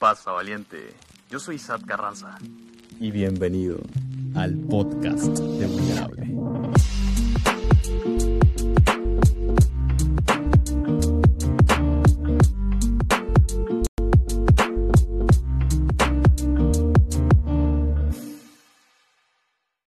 pasa, valiente? Yo soy Sad Carranza. Y bienvenido al podcast de Vulnerable.